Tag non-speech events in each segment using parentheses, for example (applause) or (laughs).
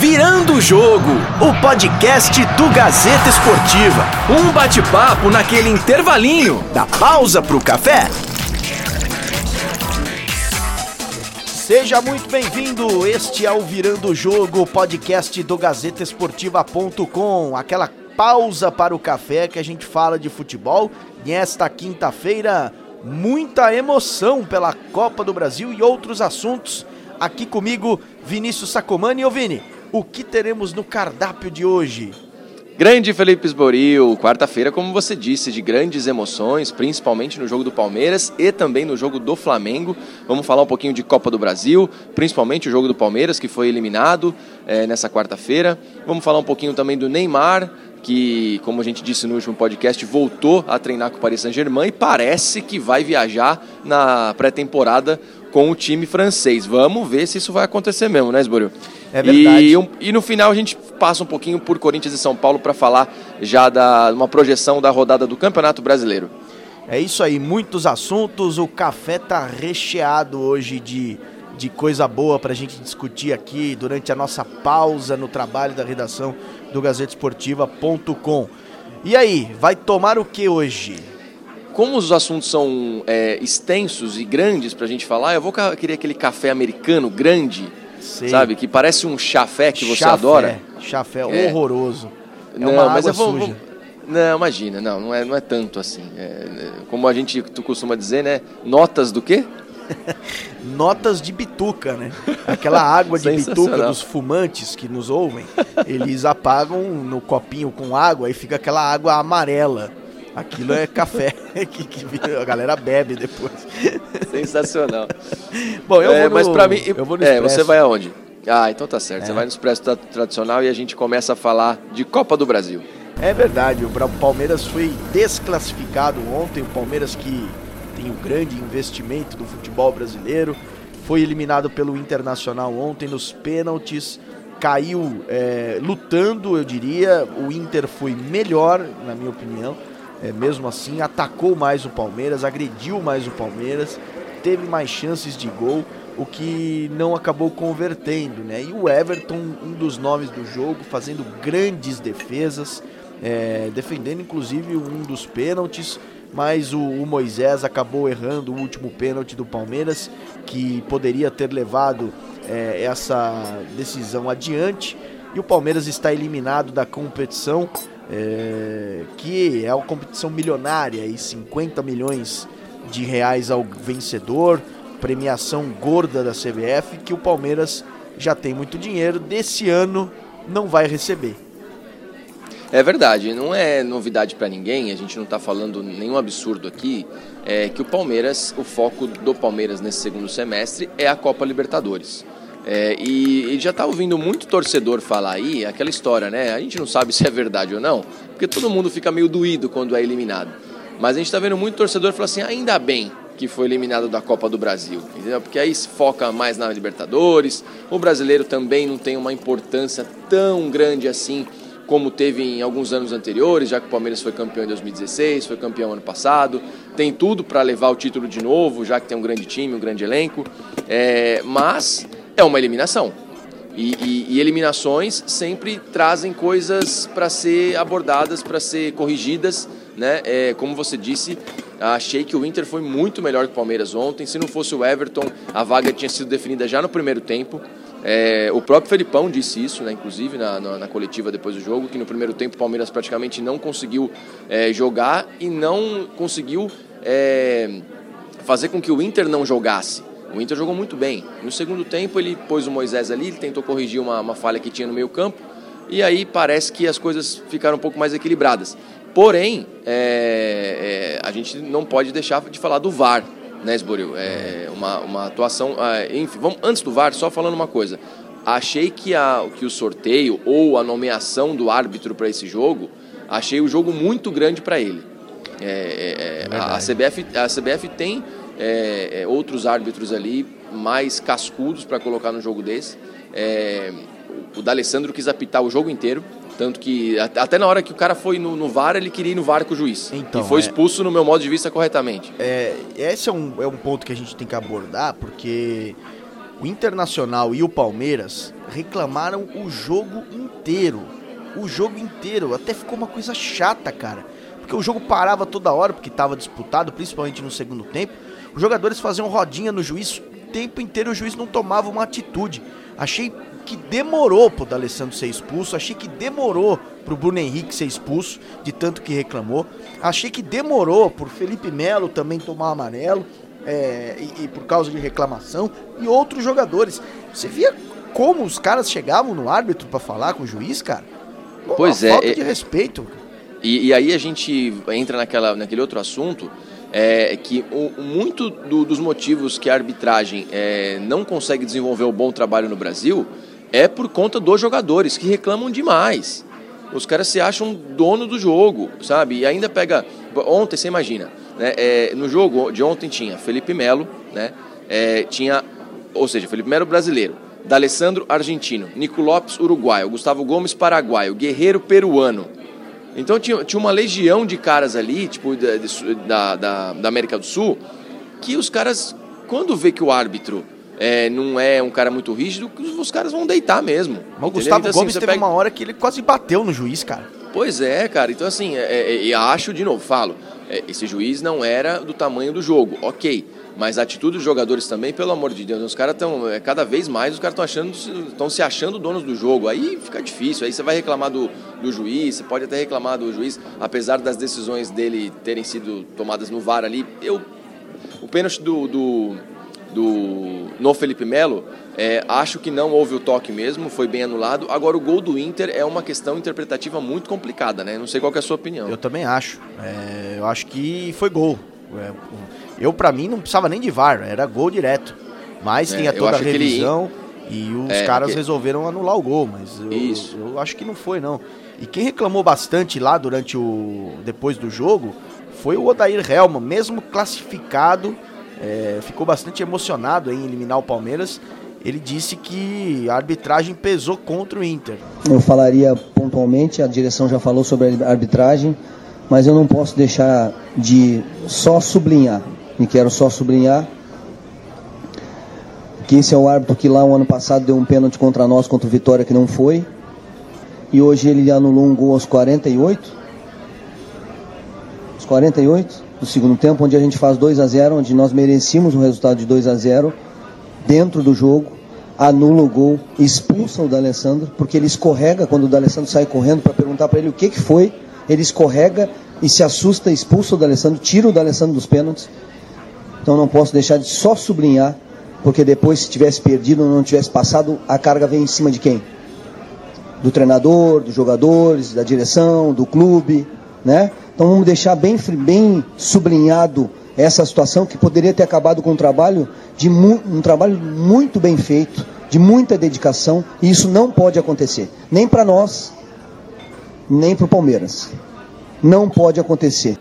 Virando o Jogo, o podcast do Gazeta Esportiva. Um bate-papo naquele intervalinho da pausa pro café. Seja muito bem-vindo. Este é o Virando o Jogo, podcast do GazetaEsportiva.com. Aquela pausa para o café que a gente fala de futebol. E esta quinta-feira, muita emoção pela Copa do Brasil e outros assuntos. Aqui comigo, Vinícius Sacomani. Ô Vini, o que teremos no cardápio de hoje? Grande Felipe Esboril, quarta-feira, como você disse, de grandes emoções, principalmente no jogo do Palmeiras e também no jogo do Flamengo. Vamos falar um pouquinho de Copa do Brasil, principalmente o jogo do Palmeiras, que foi eliminado é, nessa quarta-feira. Vamos falar um pouquinho também do Neymar, que, como a gente disse no último podcast, voltou a treinar com o Paris Saint-Germain e parece que vai viajar na pré-temporada com o time francês. Vamos ver se isso vai acontecer mesmo, né, Esboril? É verdade. E, um, e, no final a gente passa um pouquinho por Corinthians e São Paulo para falar já da uma projeção da rodada do Campeonato Brasileiro. É isso aí, muitos assuntos. O café tá recheado hoje de, de coisa boa para a gente discutir aqui durante a nossa pausa no trabalho da redação do GazetaEsportiva.com. E aí, vai tomar o que hoje? Como os assuntos são é, extensos e grandes para a gente falar, eu vou querer aquele café americano grande Sei. Sabe? Que parece um chafé que você chafé, adora. Chafé é. horroroso. É não, mas água vou, suja. Vou, não, imagina, não, não é, não é tanto assim. É, é, como a gente tu costuma dizer, né? Notas do quê? (laughs) Notas de bituca, né? Aquela água de bituca dos fumantes que nos ouvem, eles apagam no copinho com água e fica aquela água amarela. Aquilo é café (laughs) que, que, a galera bebe depois. Sensacional. Bom, eu é, vou no, mas para mim, eu vou no é, você vai aonde? Ah, então tá certo. É. Você vai no Expresso Tradicional e a gente começa a falar de Copa do Brasil. É verdade, o Palmeiras foi desclassificado ontem, o Palmeiras que tem o grande investimento do futebol brasileiro, foi eliminado pelo Internacional ontem nos pênaltis, caiu é, lutando, eu diria, o Inter foi melhor, na minha opinião, é, mesmo assim, atacou mais o Palmeiras, agrediu mais o Palmeiras, teve mais chances de gol, o que não acabou convertendo, né? E o Everton, um dos nomes do jogo, fazendo grandes defesas, é, defendendo inclusive um dos pênaltis, mas o, o, Moisés acabou errando o último pênalti do Palmeiras, que poderia ter levado é, essa decisão adiante. E o Palmeiras está eliminado da competição é, que é uma competição milionária e 50 milhões de reais ao vencedor, premiação gorda da CBF, que o Palmeiras já tem muito dinheiro, desse ano não vai receber. É verdade, não é novidade para ninguém, a gente não está falando nenhum absurdo aqui, é que o Palmeiras, o foco do Palmeiras nesse segundo semestre é a Copa Libertadores. É, e, e, já está ouvindo muito torcedor falar aí, aquela história, né? A gente não sabe (laughs) se é verdade ou não, porque todo mundo fica meio doído quando é eliminado. Mas a gente está vendo muito torcedor falar assim: ainda bem que foi eliminado da Copa do Brasil, entendeu? Porque aí se foca mais na Libertadores. O brasileiro também não tem uma importância tão grande assim como teve em alguns anos anteriores, já que o Palmeiras foi campeão em 2016, foi campeão ano passado, tem tudo para levar o título de novo, já que tem um grande time, um grande elenco. É, mas é uma eliminação. E, e, e eliminações sempre trazem coisas para ser abordadas, para ser corrigidas. Né? É, como você disse, achei que o Inter foi muito melhor que o Palmeiras ontem. Se não fosse o Everton, a vaga tinha sido definida já no primeiro tempo. É, o próprio Felipão disse isso, né, inclusive na, na, na, coletiva depois do jogo, que no primeiro tempo o Palmeiras praticamente não conseguiu é, jogar e não conseguiu é, fazer com que o Inter não jogasse. O Inter jogou muito bem. No segundo tempo, ele pôs o Moisés ali, ele tentou corrigir uma, uma falha que tinha no meio campo, e aí parece que as coisas ficaram um pouco mais equilibradas. Porém, é, é, a gente não pode deixar de falar do VAR, né, Esboril? É uma, uma atuação. É, enfim, vamos, antes do VAR, só falando uma coisa. Achei que, a, que o sorteio ou a nomeação do árbitro para esse jogo, achei o jogo muito grande para ele. É, é, é a, a, CBF, a CBF tem é, outros árbitros ali mais cascudos para colocar no jogo desse. O D'Alessandro quis apitar o jogo inteiro, tanto que até na hora que o cara foi no, no VAR, ele queria ir no VAR com o juiz. Então, e foi é. expulso, no meu modo de vista, corretamente. É, esse é um, é um ponto que a gente tem que abordar, porque O Internacional e o Palmeiras reclamaram o jogo inteiro. O jogo inteiro. Até ficou uma coisa chata, cara. Porque o jogo parava toda hora, porque estava disputado, principalmente no segundo tempo. Os jogadores faziam rodinha no juiz o tempo inteiro, o juiz não tomava uma atitude. Achei que demorou pro D'Alessandro ser expulso, achei que demorou pro Bruno Henrique ser expulso, de tanto que reclamou. Achei que demorou por Felipe Melo também tomar amarelo é, e, e, por causa de reclamação, e outros jogadores. Você via como os caras chegavam no árbitro para falar com o juiz, cara? Uma pois é. Falta de é, respeito. E, e, aí a gente entra naquela, naquele outro assunto. É, que o, muito do, dos motivos que a arbitragem é, não consegue desenvolver um bom trabalho no Brasil é por conta dos jogadores que reclamam demais. Os caras se acham dono do jogo, sabe? E ainda pega. Ontem, você imagina, né? É, no jogo de ontem tinha Felipe Melo, né? É, tinha, ou seja, Felipe Melo brasileiro, D'Alessandro argentino, Nico Lopes uruguaio, Gustavo Gomes paraguaio, Guerreiro peruano. Então tinha, tinha uma legião de caras ali, tipo da, da, da América do Sul, que os caras, quando vê que o árbitro é, não é um cara muito rígido, os caras vão deitar mesmo. Mas o Gustavo então, assim, Gomes teve pega... uma hora que ele quase bateu no juiz, cara. Pois é, cara. Então, assim, é, é, acho, de novo, falo, é, esse juiz não era do tamanho do jogo, ok. Mas a atitude dos jogadores também, pelo amor de Deus, os caras estão, é, cada vez mais, os caras estão achando, estão se achando donos do jogo. Aí fica difícil, aí você vai reclamar do, do juiz, você pode até reclamar do juiz, apesar das decisões dele terem sido tomadas no VAR ali. Eu, o pênalti do, do, do no Felipe Melo, é, acho que não houve o toque mesmo, foi bem anulado. Agora, o gol do Inter é uma questão interpretativa muito complicada, né? Não sei qual é a sua opinião. Eu também acho. É, eu acho que foi gol. É, eu, para mim, não precisava nem de VAR, era gol direto. Mas é, tinha toda a revisão ele... e os é, caras resolveram anular o gol. Mas eu, Isso. eu acho que não foi, não. E quem reclamou bastante lá durante o. depois do jogo foi o Odair Helma, mesmo classificado, é, ficou bastante emocionado em eliminar o Palmeiras ele disse que a arbitragem pesou contra o Inter. Eu falaria pontualmente, a direção já falou sobre a arbitragem, mas eu não posso deixar de só sublinhar, e quero só sublinhar, que esse é o árbitro que lá o ano passado deu um pênalti contra nós, contra o Vitória, que não foi, e hoje ele anulou um gol aos 48, os 48 do segundo tempo, onde a gente faz 2 a 0 onde nós merecíamos um resultado de 2 a 0 dentro do jogo, anula o gol, expulsa o D'Alessandro, porque ele escorrega quando o D'Alessandro sai correndo para perguntar para ele o que, que foi, ele escorrega e se assusta, expulsa o D'Alessandro, tira o D'Alessandro dos pênaltis. Então não posso deixar de só sublinhar, porque depois se tivesse perdido ou não tivesse passado, a carga vem em cima de quem? Do treinador, dos jogadores, da direção, do clube, né? Então vamos deixar bem, bem sublinhado essa situação que poderia ter acabado com um trabalho de um trabalho muito bem feito, de muita dedicação, e isso não pode acontecer, nem para nós, nem para o Palmeiras. Não pode acontecer.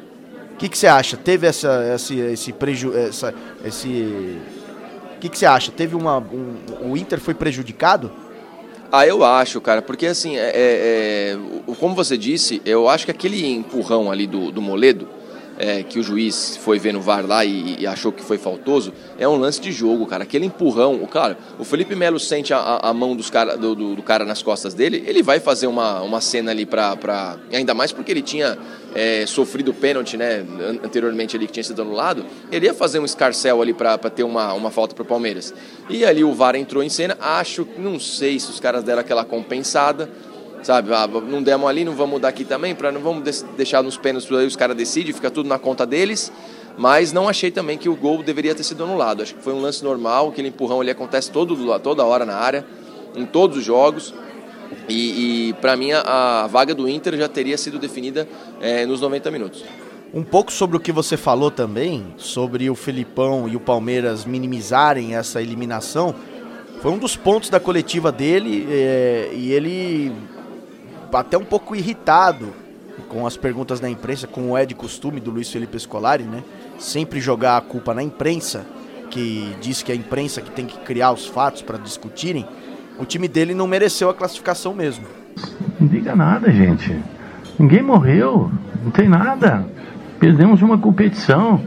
O que, você acha? Teve essa, esse, esse prejuízo, essa, o que, que você acha? Teve uma, um, o Inter foi prejudicado? Ah, eu acho, cara, porque assim, é, é, é, como você disse, eu acho que aquele empurrão ali do, do Moledo, é, que o juiz foi ver no VAR lá e, e, achou que foi faltoso, é um lance de jogo, cara. Aquele empurrão, o cara, o Felipe Melo sente a, a mão dos cara, do, do, do, cara nas costas dele, ele vai fazer uma, uma cena ali pra, pra. Ainda mais porque ele tinha é, sofrido pênalti, né? Anteriormente ali que tinha sido anulado, ele ia fazer um escarcel ali pra ter uma, uma falta pro Palmeiras. E ali o VAR entrou em cena, acho, não sei se os caras deram aquela compensada sabe? Ah, não demos ali, não vamos mudar aqui também, para não vamos deixar nos pênaltis aí os caras decidem, fica tudo na conta deles. Mas não achei também que o gol deveria ter sido anulado. Acho que foi um lance normal, aquele empurrão ele acontece todo, toda hora na área, em todos os jogos. E, e para mim a, a, vaga do Inter já teria sido definida é, nos 90 minutos. Um pouco sobre o que você falou também, sobre o Felipão e o Palmeiras minimizarem essa eliminação, foi um dos pontos da coletiva dele é, e ele até um pouco irritado com as perguntas da imprensa, como é de costume do Luiz Felipe Scolari, né? Sempre jogar a culpa na imprensa, que diz que é a imprensa que tem que criar os fatos para discutirem. O time dele não mereceu a classificação mesmo. Não diga nada, gente. Ninguém morreu, não tem nada. Perdemos uma competição.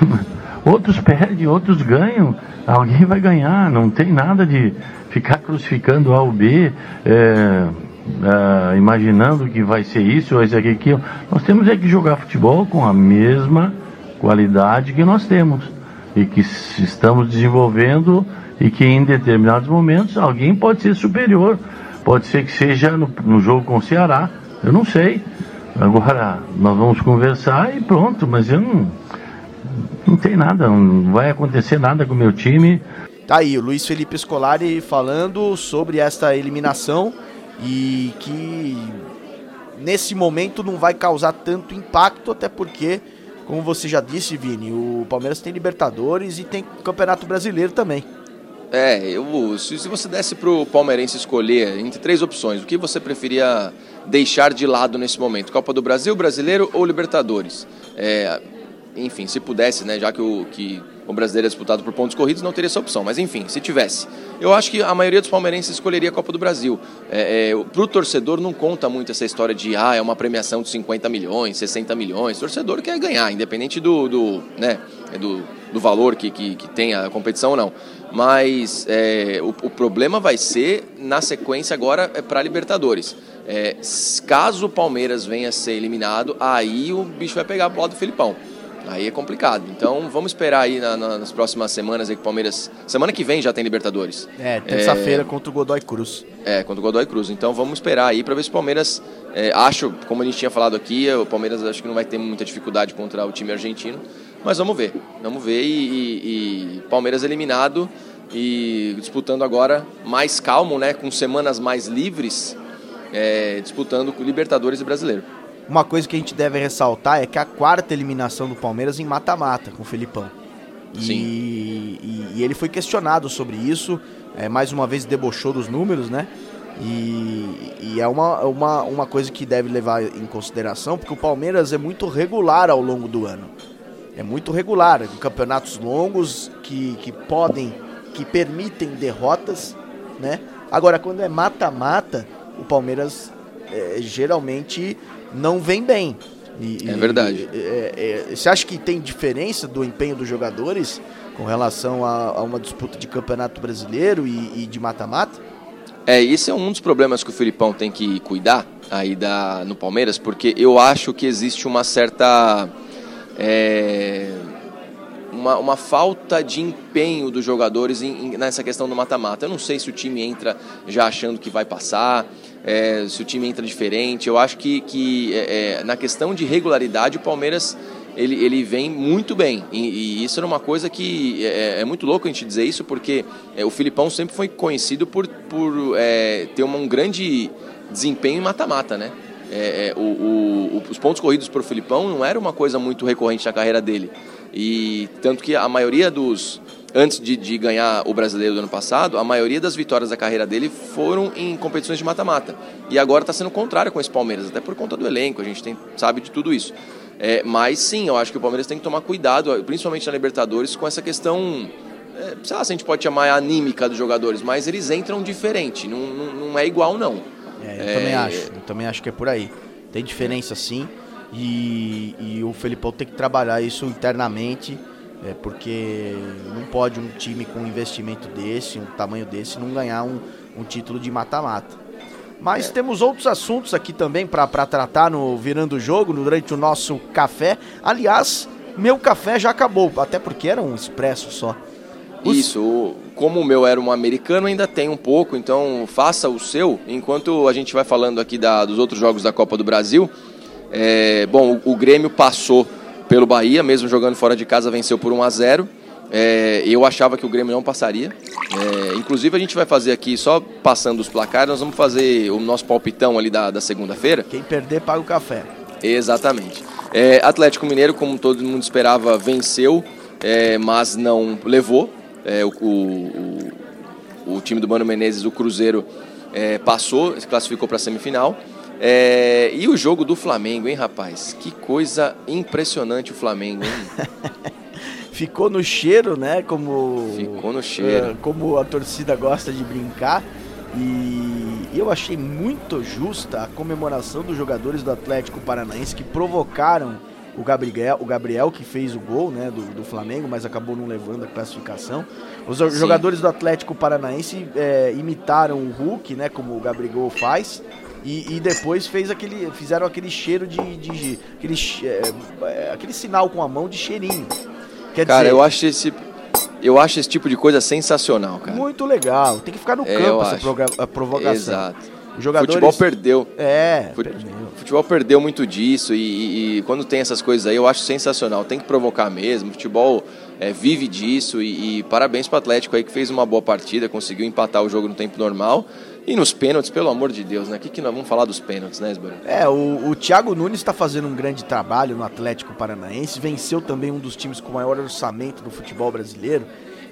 (laughs) Outros perdem, outros ganham. Alguém vai ganhar. Não tem nada de ficar crucificando A ou B, é, é, imaginando que vai ser isso ou isso aqui, aquilo. Nós temos é que jogar futebol com a mesma qualidade que nós temos e que estamos desenvolvendo e que em determinados momentos alguém pode ser superior. Pode ser que seja no, no jogo com o Ceará, eu não sei. Agora nós vamos conversar e pronto, mas eu não, não tem nada, não vai acontecer nada com o meu time. Tá aí o Luiz Felipe Scolari falando sobre esta eliminação e que nesse momento não vai causar tanto impacto, até porque, como você já disse, Vini, o Palmeiras tem Libertadores e tem Campeonato Brasileiro também. É, eu, se, se você desse para o palmeirense escolher entre três opções, o que você preferia deixar de lado nesse momento? Copa do Brasil, Brasileiro ou Libertadores? É, enfim, se pudesse, né, já que o, que o brasileiro é disputado por pontos corridos, não teria essa opção. Mas enfim, se tivesse. Eu acho que a maioria dos palmeirenses escolheria a Copa do Brasil. É, é, Para o torcedor não conta muito essa história de ah, é uma premiação de 50 milhões, 60 milhões. O torcedor quer ganhar, independente do, do, né, do, do valor que, que, que tem a competição ou não. Mas é, o, o, problema vai ser na sequência agora é para Libertadores. É, caso o Palmeiras venha a ser eliminado, aí o bicho vai pegar pro lado do Filipão. Aí é complicado. Então vamos esperar aí na, na, nas próximas semanas aí que o Palmeiras. Semana que vem já tem Libertadores. É, terça-feira é, contra o Godoy Cruz. É, contra o Godoy Cruz. Então vamos esperar aí para ver se o Palmeiras. É, acho, como a gente tinha falado aqui, o Palmeiras acho que não vai ter muita dificuldade contra o time argentino. Mas vamos ver. Vamos ver. E, e, e Palmeiras eliminado e disputando agora mais calmo, né? Com semanas mais livres, é, disputando com Libertadores e Brasileiro. Uma coisa que a gente deve ressaltar é que a quarta eliminação do Palmeiras em mata-mata com o Felipão. E, e, e, ele foi questionado sobre isso, é, mais uma vez debochou dos números, né? E, e, é uma, uma, uma coisa que deve levar em consideração, porque o Palmeiras é muito regular ao longo do ano. É muito regular, em campeonatos longos que, que podem, que permitem derrotas, né? Agora, quando é mata-mata, o Palmeiras é, geralmente não vem bem. E, é verdade. É, é, você acha que tem diferença do empenho dos jogadores com relação a, a uma disputa de campeonato brasileiro e, e de mata-mata? É, esse é um dos problemas que o Filipão tem que cuidar aí da, no Palmeiras, porque eu acho que existe uma certa. É, uma, uma falta de empenho dos jogadores em, em, nessa questão do mata-mata. Eu não sei se o time entra já achando que vai passar, é, se o time entra diferente. Eu acho que, que é, é na questão de regularidade o Palmeiras ele, ele vem muito bem. E, e isso era uma coisa que é, é, muito louco a gente dizer isso, porque é, o Filipão sempre foi conhecido por, por é, ter uma, um grande desempenho em mata-mata, né? É, é, o, o, os pontos corridos por Filipão não era uma coisa muito recorrente na carreira dele. E tanto que a maioria dos. Antes de, de ganhar o brasileiro do ano passado, a maioria das vitórias da carreira dele foram em competições de mata-mata. E agora está sendo o contrário com esse Palmeiras, até por conta do elenco, a gente tem, sabe de tudo isso. É, mas sim, eu acho que o Palmeiras tem que tomar cuidado, principalmente na Libertadores, com essa questão é, sei lá se a gente pode chamar anímica dos jogadores, mas eles entram diferente, não, não, não é igual não. É, eu é... também acho, eu também acho que é por aí. Tem diferença sim. E, e o Felipão tem que trabalhar isso internamente, é, porque não pode um time com um investimento desse, um tamanho desse, não ganhar um, um título de mata-mata. Mas é. temos outros assuntos aqui também para tratar no Virando o Jogo, durante o nosso café. Aliás, meu café já acabou, até porque era um expresso só. Os... Isso, como o meu era um americano, ainda tem um pouco, então faça o seu, enquanto a gente vai falando aqui da, dos outros jogos da Copa do Brasil. É, bom, o, o, Grêmio passou pelo Bahia, mesmo jogando fora de casa, venceu por 1 a 0 é, Eu achava que o Grêmio não passaria. É, inclusive, a gente vai fazer aqui, só passando os placares, nós vamos fazer o nosso palpitão ali da, da segunda-feira. Quem perder, paga o café. Exatamente. É, Atlético Mineiro, como todo mundo esperava, venceu, é, mas não levou. É, o, o, o, time do Mano Menezes, o Cruzeiro, passou, se classificou para a semifinal. É, e o jogo do Flamengo, hein, rapaz? Que coisa impressionante o Flamengo, hein? (laughs) Ficou no cheiro, né? Como, Ficou no cheiro. Uh, como a torcida gosta de brincar. E eu achei muito justa a comemoração dos jogadores do Atlético Paranaense que provocaram o Gabriel, o Gabriel que fez o gol né, do, do Flamengo, mas acabou não levando a classificação. Os Sim. jogadores do Atlético Paranaense é, imitaram o Hulk, né, como o Gabriel faz. E, e, depois fez aquele, fizeram aquele cheiro de. de aquele, é, é, aquele sinal com a mão de cheirinho. Quer cara, dizer, eu acho esse. Eu acho esse tipo de coisa sensacional, cara. Muito legal. Tem que ficar no é, campo essa provocação. Exato. O jogadores... Futebol perdeu. É, Fute... perdeu. Futebol perdeu muito disso e, e, e, quando tem essas coisas aí eu acho sensacional. Tem que provocar mesmo. Futebol é, vive disso e, e parabéns para o Atlético aí que fez uma boa partida, conseguiu empatar o jogo no tempo normal. E nos pênaltis, pelo amor de Deus, né? O que, que nós vamos falar dos pênaltis, né, Esbaro? É, o, o Thiago Nunes está fazendo um grande trabalho no Atlético Paranaense, venceu também um dos times com maior orçamento do futebol brasileiro.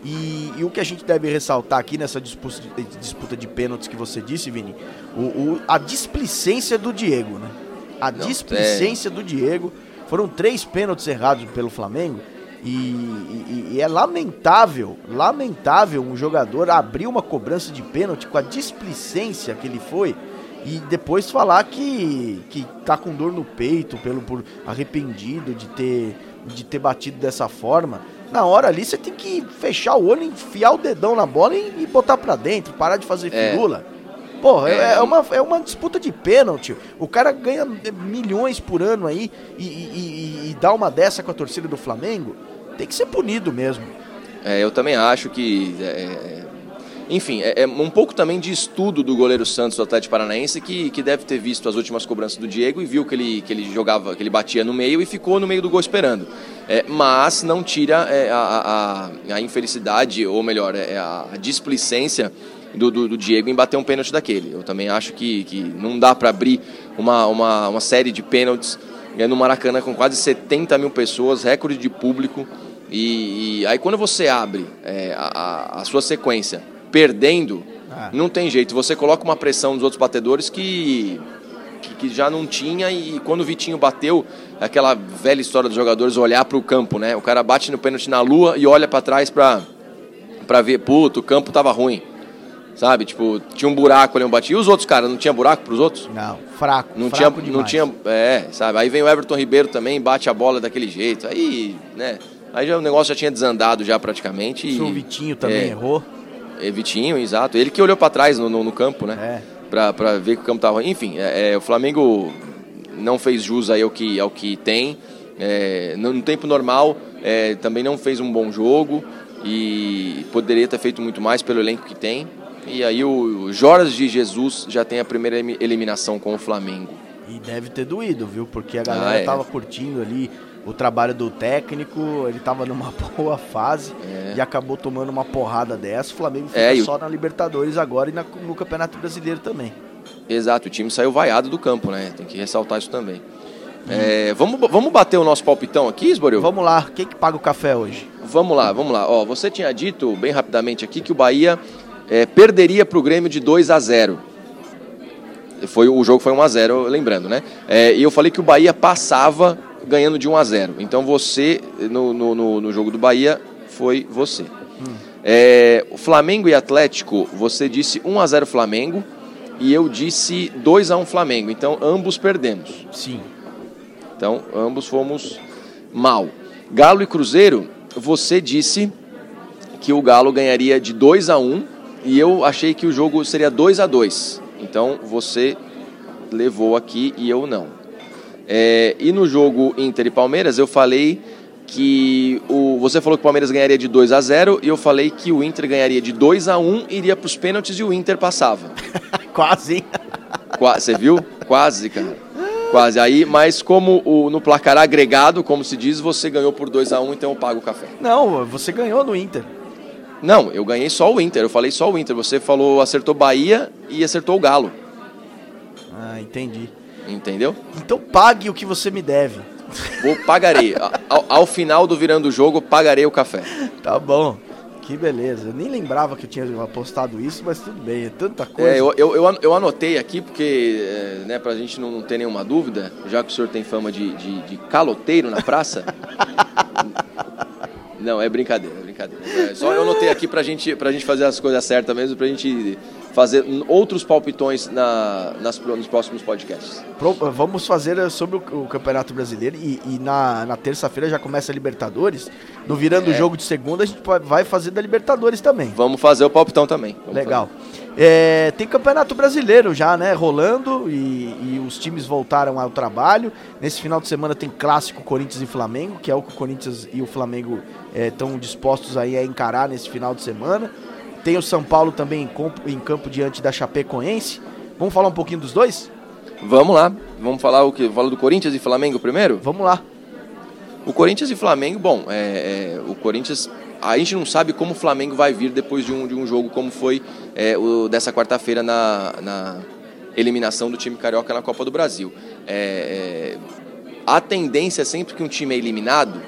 E, e, o que a gente deve ressaltar aqui nessa disputa de, disputa de pênaltis que você disse, Vini, o, o, a displicência do Diego, né? A Não, displicência é... do Diego. Foram três pênaltis errados pelo Flamengo. E, e, e, é lamentável, lamentável um jogador abrir uma cobrança de pênalti com a displicência que ele foi e depois falar que, que tá com dor no peito, pelo por arrependido de ter, de ter batido dessa forma na hora ali você tem que fechar o olho, enfiar o dedão na bola e, e botar pra dentro, parar de fazer é. firula. Porra, é, é, uma, é uma disputa de pênalti. O cara ganha milhões por ano aí e, e, e, dá uma dessa com a torcida do Flamengo. Tem que ser punido mesmo. É, eu também acho que é, enfim, é, é, um pouco também de estudo do goleiro Santos do Atlético Paranaense que, que deve ter visto as últimas cobranças do Diego e viu que ele, que ele jogava, que ele batia no meio e ficou no meio do gol esperando. É, mas não tira é, a, a, a, infelicidade, ou melhor, é, a, a displicência do, do, do, Diego em bater um pênalti daquele. Eu também acho que, que não dá para abrir uma, uma, uma série de pênaltis é, no Maracanã com quase 70 mil pessoas, recorde de público. E, e aí quando você abre é, a, a sua sequência perdendo, ah. não tem jeito. Você coloca uma pressão nos outros batedores que, que, que, já não tinha e quando o Vitinho bateu, aquela velha história dos jogadores olhar para o campo, né? O cara bate no pênalti na lua e olha para trás para ver, puto, o campo tava ruim. Sabe? Tipo, tinha um buraco ali, um bate. E os outros, cara, não tinha buraco pros outros? Não, fraco. Não fraco tinha, não tinha, é, sabe? Aí vem o Everton Ribeiro também, bate a bola daquele jeito. Aí, né? Aí já, o negócio já tinha desandado já praticamente. E, o Vitinho também é, errou. É, Vitinho, exato. Ele que olhou para trás no, no, no, campo, né? É. Pra, pra ver que o campo tava. Enfim, é, é, o Flamengo não fez jus aí ao que, ao que tem. É, no, no, tempo normal, é, também não fez um bom jogo e poderia ter feito muito mais pelo elenco que tem. E aí o Jorge Jesus já tem a primeira eliminação com o Flamengo. E deve ter doído, viu? Porque a galera ah, é. tava curtindo ali o trabalho do técnico, ele estava numa (laughs) boa fase é. e acabou tomando uma porrada dessa. O Flamengo fica é, só na Libertadores agora e na, no Campeonato Brasileiro também. Exato, o time saiu vaiado do campo, né? Tem que ressaltar isso também. Hum. É, vamos, vamos bater o nosso palpitão aqui, Esboril? Vamos lá, quem que paga o café hoje? Vamos lá, vamos lá. Ó, você tinha dito bem rapidamente aqui que o Bahia é, perderia para o Grêmio de 2 a 0 foi, o jogo foi 1 a 0 lembrando, né? É, e eu falei que o Bahia passava ganhando de 1 a 0. Então você, no, no, no jogo do Bahia, foi você. Hum. É, Flamengo e Atlético, você disse 1 a 0 Flamengo e eu disse 2 a 1 Flamengo. Então ambos perdemos. Sim. Então ambos fomos mal. Galo e Cruzeiro, você disse que o Galo ganharia de 2 a 1 e eu achei que o jogo seria 2 a 2. Então você levou aqui e eu não. É, e no jogo Inter e Palmeiras, eu falei que o, você falou que o Palmeiras ganharia de 2 a 0 e eu falei que o Inter ganharia de 2 a 1 iria para os pênaltis e o Inter passava. (laughs) Quase. Quase, você viu? Quase, cara. Quase. Aí, mas como o, no placar agregado, como se diz, você ganhou por 2 a 1 então eu pago o café. Não, você ganhou no Inter. Não, eu ganhei só o Inter, eu falei só o Inter. Você falou, acertou Bahia e acertou o Galo. Ah, entendi. Entendeu? Então pague o que você me deve. Vou pagarei. (laughs) ao, ao, final do virando o jogo, pagarei o café. Tá bom. Que beleza. Eu nem lembrava que eu tinha apostado isso, mas tudo bem, é tanta coisa. É, eu, eu, eu anotei aqui porque, é, né, pra gente não, ter nenhuma dúvida, já que o senhor tem fama de, de, de caloteiro na praça. (laughs) não, é brincadeira, brincadeira. É, só eu anotei aqui pra gente, pra gente fazer as coisas certas mesmo, pra gente fazer outros palpitões na, nas, nos próximos podcasts. Pro, vamos fazer eh, sobre o, o Campeonato Brasileiro e, e na, na terça-feira já começa a Libertadores. No virando o É. jogo de segunda, a gente vai fazer da Libertadores também. Vamos fazer o palpitão também. Vamos Legal. É, tem Campeonato Brasileiro já, né? Rolando e, e os times voltaram ao trabalho. Nesse final de semana tem clássico Corinthians e Flamengo, que é o que o Corinthians e o Flamengo estão dispostos aí a encarar nesse final de semana. Tem o São Paulo também em campo, em campo diante da Chapecoense. Vamos falar um pouquinho dos dois? Vamos lá. Vamos falar o que? Falar do Corinthians e Flamengo primeiro? Vamos lá. O Corinthians e Flamengo, bom, é, é, o Corinthians. A gente não sabe como o Flamengo vai vir depois de um, de um jogo como foi é, o dessa quarta-feira na, na eliminação do time carioca na Copa do Brasil. É, é, a tendência é sempre que um time é eliminado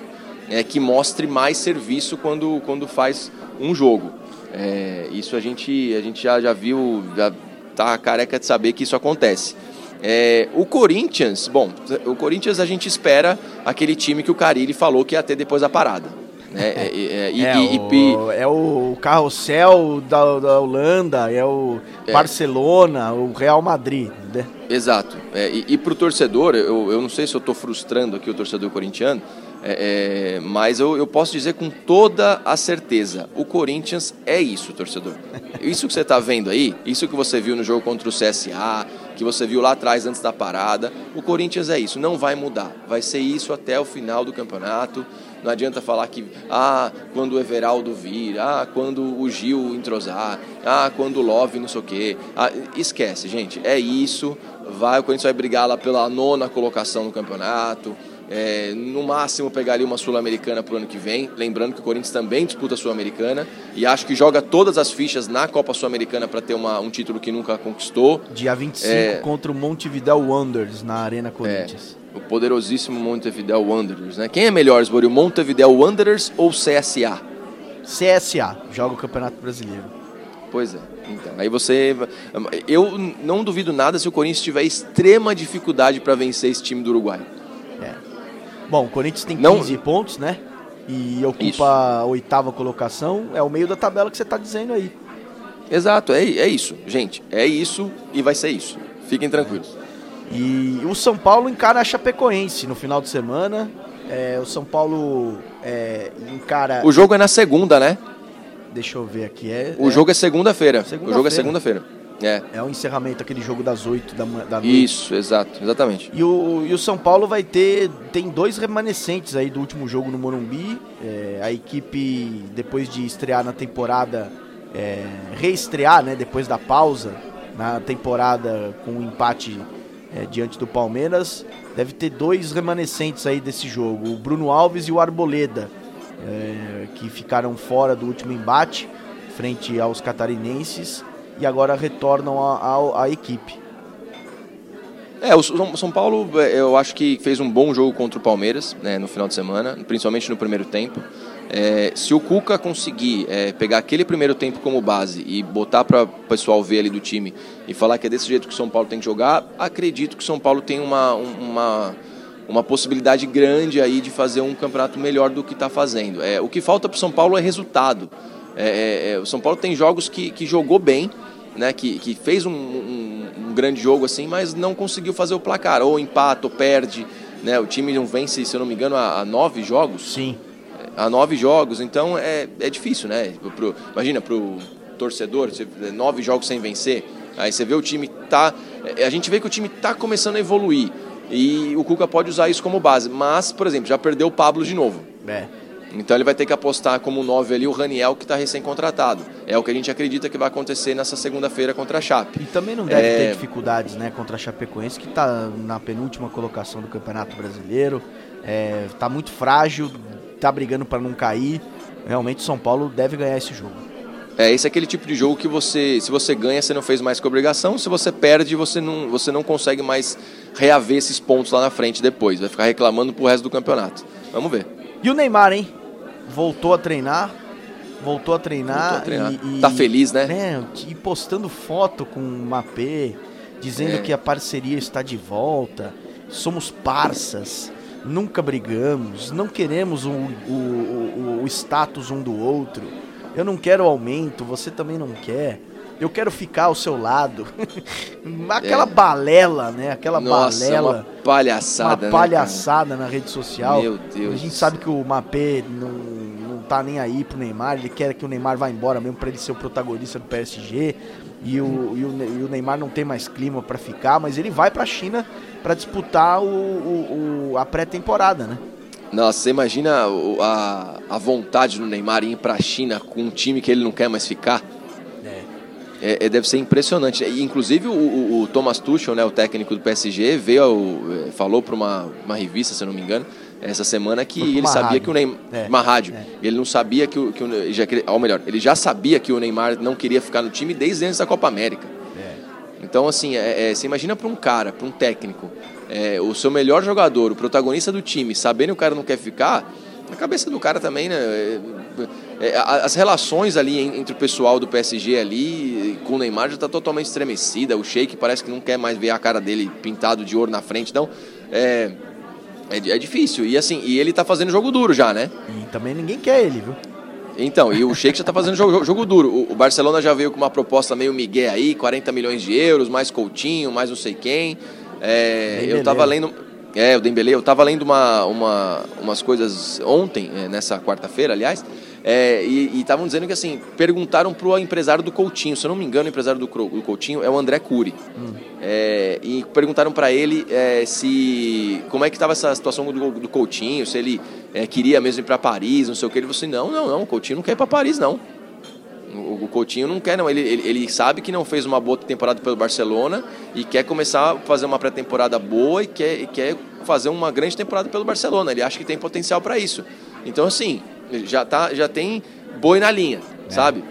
é que mostre mais serviço quando, quando faz um jogo. É, isso a gente, a gente já, já viu, já tá careca de saber que isso acontece. É, o Corinthians, bom, o Corinthians a gente espera aquele time que o Carilli falou que ia ter depois da parada. Né? É, é, e- é, e- o, é o carrossel da, da Holanda, é o É. Barcelona, o Real Madrid. Né? Exato. É, e e para o torcedor, eu, eu não sei se eu estou frustrando aqui o torcedor corintiano, é, é, mas eu, eu posso dizer com toda a certeza: o Corinthians é isso, torcedor. Isso que você está vendo aí, isso que você viu no jogo contra o CSA, que você viu lá atrás antes da parada, o Corinthians é isso, não vai mudar. Vai ser isso até o final do campeonato. Não adianta falar que, ah, quando o Everaldo vir, ah, quando o Gil entrosar, ah, quando o Love não sei o quê. Ah, esquece, gente, é isso. Vai, o Corinthians vai brigar lá pela nona colocação no campeonato. É, no máximo pegaria uma Sul-Americana para o ano que vem. Lembrando que o Corinthians também disputa a Sul-Americana e acho que joga todas as fichas na Copa Sul-Americana para ter uma, um título que nunca conquistou. Dia 25 É. contra o Montevideo Wanderers na Arena Corinthians. O poderosíssimo Montevideo Wanderers, né? Quem é melhor, Sbori, o Montevideo Wanderers ou CSA? CSA, joga o Campeonato Brasileiro. Pois é. Então, aí você. Eu não duvido nada se o Corinthians tiver extrema dificuldade para vencer esse time do Uruguai. Bom, o Corinthians tem Não- 15 pontos, né? E ocupa Isso. a oitava colocação. É o meio da tabela que você está dizendo aí. Exato, é, é isso, gente. É isso e vai ser isso. Fiquem tranquilos. E o São Paulo encara a Chapecoense no final de semana. É, o São Paulo é, encara. O jogo é na segunda, né? Deixa eu ver aqui. É, O é, jogo é segunda-feira. o Segunda-feira. jogo é segunda-feira. É. é o encerramento, aquele jogo das 8 da, da noite. Isso, exato, exatamente. E o, e o São Paulo vai ter. Tem dois remanescentes aí do último jogo no Morumbi. É, a equipe, depois de estrear na temporada, é, reestrear, né? Depois da pausa na temporada com um empate é, diante do Palmeiras, deve ter dois remanescentes aí desse jogo: o Bruno Alves e o Arboleda, é, que ficaram fora do último embate frente aos catarinenses e agora retornam à- equipe. É, o São São Paulo, é, eu acho que fez um bom jogo contra o Palmeiras né, no final de semana, principalmente no primeiro tempo. É, se o Cuca conseguir é, pegar aquele primeiro tempo como base e botar para o pessoal ver ali do time e falar que é desse jeito que o São Paulo tem que jogar, acredito que o São Paulo tem uma, um- uma, uma possibilidade grande aí de fazer um campeonato melhor do que está fazendo. É, o que falta para o São Paulo é resultado. É, é, é, o São Paulo tem jogos que, que jogou bem, né, que, que fez um, um- um grande jogo assim, mas não conseguiu fazer o placar, ou empata, ou perde. Né, o time não vence, se eu não me engano, há, há nove jogos. Sim. Há nove jogos, então é, é difícil, né? Pro, imagina, para o torcedor, nove jogos sem vencer, aí você vê o time tá. é, A gente vê que o time tá começando a evoluir. E o Cuca pode usar isso como base. Mas, por exemplo, já perdeu o Pablo de novo. É. Então ele vai ter que apostar como 9 ali o Raniel, que está recém-contratado. É o que a gente acredita que vai acontecer nessa segunda-feira contra a Chape. E também não deve É. ter dificuldades né, contra a Chapecoense, que está na penúltima colocação do Campeonato Brasileiro. Está muito frágil, está brigando para não cair. Realmente o São Paulo deve ganhar esse jogo. É, esse é aquele tipo de jogo que você, se você ganha, você não fez mais que obrigação, se você perde, você não, você não consegue mais reaver esses pontos lá na frente depois. Vai ficar reclamando pro resto do campeonato. Vamos ver. E o Neymar, hein? Voltou a treinar. Voltou a treinar. Voltou a treinar. E, e- Tá feliz, né? E postando foto com o Mapê, dizendo É. que a parceria está de volta. Somos parças. Nunca brigamos. Não queremos o, o, o, o status um do outro. Eu não quero aumento, você também não quer. eu quero ficar ao seu lado. (laughs) Aquela é. balela, né? Aquela Nossa, balela. Uma palhaçada, Uma palhaçada né, na rede social. Meu Deus. A gente sabe que o Mapê não, não tá nem aí pro Neymar, ele quer que o Neymar vá embora mesmo para ele ser o protagonista do PSG. E o, e o, e o Neymar não tem mais clima para ficar, mas ele vai pra China para disputar o, o, o a pré-temporada, né? Nossa, você imagina a, a vontade do Neymar ir para a China com um time que ele não quer mais ficar? É. é, é deve ser impressionante. inclusive o, o, o, Thomas Tuchel, né, o técnico do PSG, veio, é, falou para uma, uma revista, se eu não me engano, essa semana que ele sabia rádio. que o Neymar. É. Uma rádio. É. Ele não sabia que o. Que o já, ou melhor, ele já sabia que o Neymar não queria ficar no time desde antes da Copa América. É. Então, assim, é, é você imagina para um cara, para um técnico, é, o seu melhor jogador, o protagonista do time, sabendo que o cara não quer ficar, a cabeça do cara também, né? É, é as relações ali entre o pessoal do PSG ali com o Neymar já está totalmente estremecida. O Sheik parece que não quer mais ver a cara dele pintado de ouro na frente. Então, é, é, é difícil. E assim, e ele está fazendo jogo duro já, né? E também ninguém quer ele, viu? Então, e o Sheik já está fazendo jogo, jogo duro. O, o, Barcelona já veio com uma proposta meio migué aí, 40 milhões de euros, mais Coutinho, mais não sei quem. É, eu estava lendo. É, o Dembele, eu estava lendo uma, uma, umas coisas ontem, é, nessa quarta-feira, aliás, é, e estavam dizendo que assim, perguntaram para o empresário do Coutinho, se eu não me engano, o empresário do, do Coutinho é o André Cury. Hum. É, e perguntaram para ele é, se como é que estava essa situação do, do Coutinho, se ele é, queria mesmo ir para Paris, não sei o que. Ele falou assim: não, não, não, o Coutinho não quer ir para Paris, não. O Coutinho não quer, não. Ele, ele, ele, sabe que não fez uma boa temporada pelo Barcelona e quer começar a fazer uma pré-temporada boa e quer, e quer fazer uma grande temporada pelo Barcelona. Ele acha que tem potencial para isso. Então, assim, já, tá, já tem boi na linha, é. sabe?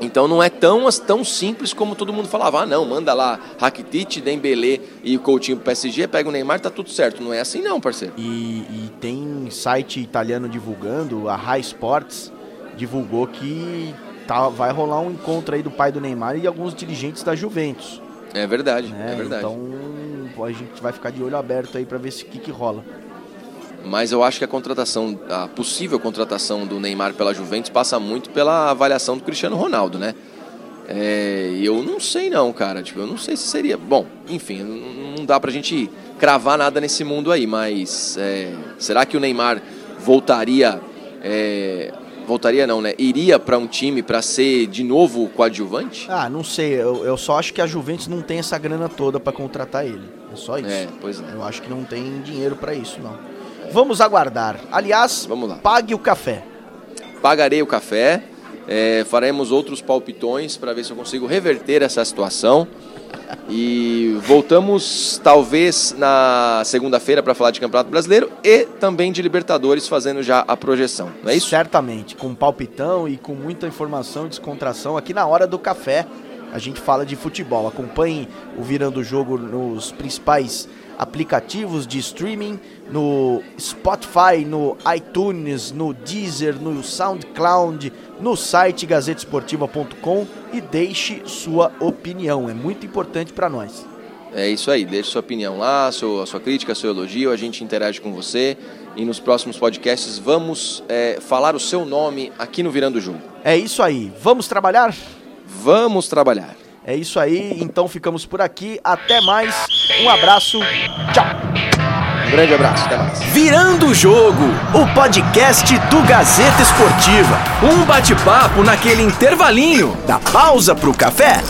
Então não é tão, tão simples como todo mundo falava. Ah, não, manda lá Rakitic, Dembele e o Coutinho pro PSG, pega o Neymar, tá tudo certo. Não é assim não, parceiro. E, e tem site italiano divulgando, a High Sports divulgou que tá, vai rolar um encontro aí do pai do Neymar e alguns dirigentes da Juventus. É verdade, é, é verdade. Então a gente vai ficar de olho aberto aí para ver o que, que rola. Mas eu acho que a contratação, a possível contratação do Neymar pela Juventus passa muito pela avaliação do Cristiano Ronaldo, né? É, eu não sei não, cara. Tipo, eu não sei se seria. Bom, enfim, não dá pra gente cravar nada nesse mundo aí, mas é, será que o Neymar voltaria é, Voltaria não, né? Iria para um time para ser de novo coadjuvante? Ah, não sei. Eu, eu só acho que a Juventus não tem essa grana toda para contratar ele. É só isso. É, pois é. Eu acho que não tem dinheiro para isso, não. Vamos aguardar. Aliás, Vamos lá. pague o café. Pagarei o café. É, faremos outros palpitões para ver se eu consigo reverter essa situação. E voltamos talvez na segunda-feira para falar de Campeonato Brasileiro e também de Libertadores, fazendo já a projeção, não é isso? Certamente, com palpitão e com muita informação e descontração aqui na hora do café. A gente fala de futebol. Acompanhe o Virando o Jogo nos principais aplicativos de streaming, no Spotify, no iTunes, no Deezer, no SoundCloud, no site gazetesportiva.com e deixe sua opinião. É muito importante para nós. É isso aí, deixe sua opinião lá, a sua, a sua crítica, seu elogio, a gente interage com você e nos próximos podcasts vamos é, falar o seu nome aqui no Virando Jogo. É isso aí, vamos trabalhar? Vamos trabalhar. É isso aí, então ficamos por aqui. Até mais, um abraço, tchau. Um grande abraço, até mais. Virando o Jogo, o podcast do Gazeta Esportiva. Um bate-papo naquele intervalinho da pausa pro café.